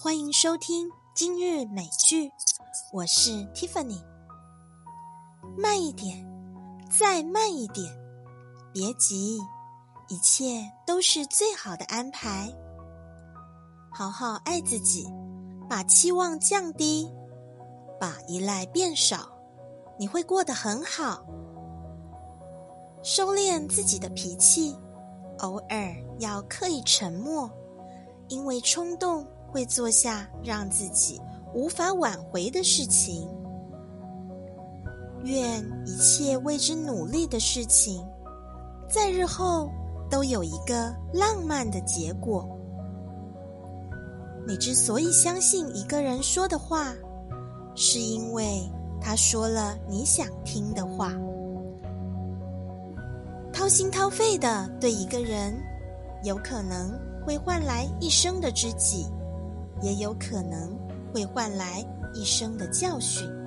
欢迎收听今日美剧，我是 Tiffany。慢一点，再慢一点，别急，一切都是最好的安排。好好爱自己，把期望降低，把依赖变少，你会过得很好。收敛自己的脾气，偶尔要刻意沉默，因为冲动。会做下让自己无法挽回的事情。愿一切为之努力的事情，在日后都有一个浪漫的结果。你之所以相信一个人说的话，是因为他说了你想听的话。掏心掏肺的对一个人，有可能会换来一生的知己。也有可能会换来一生的教训。